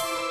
you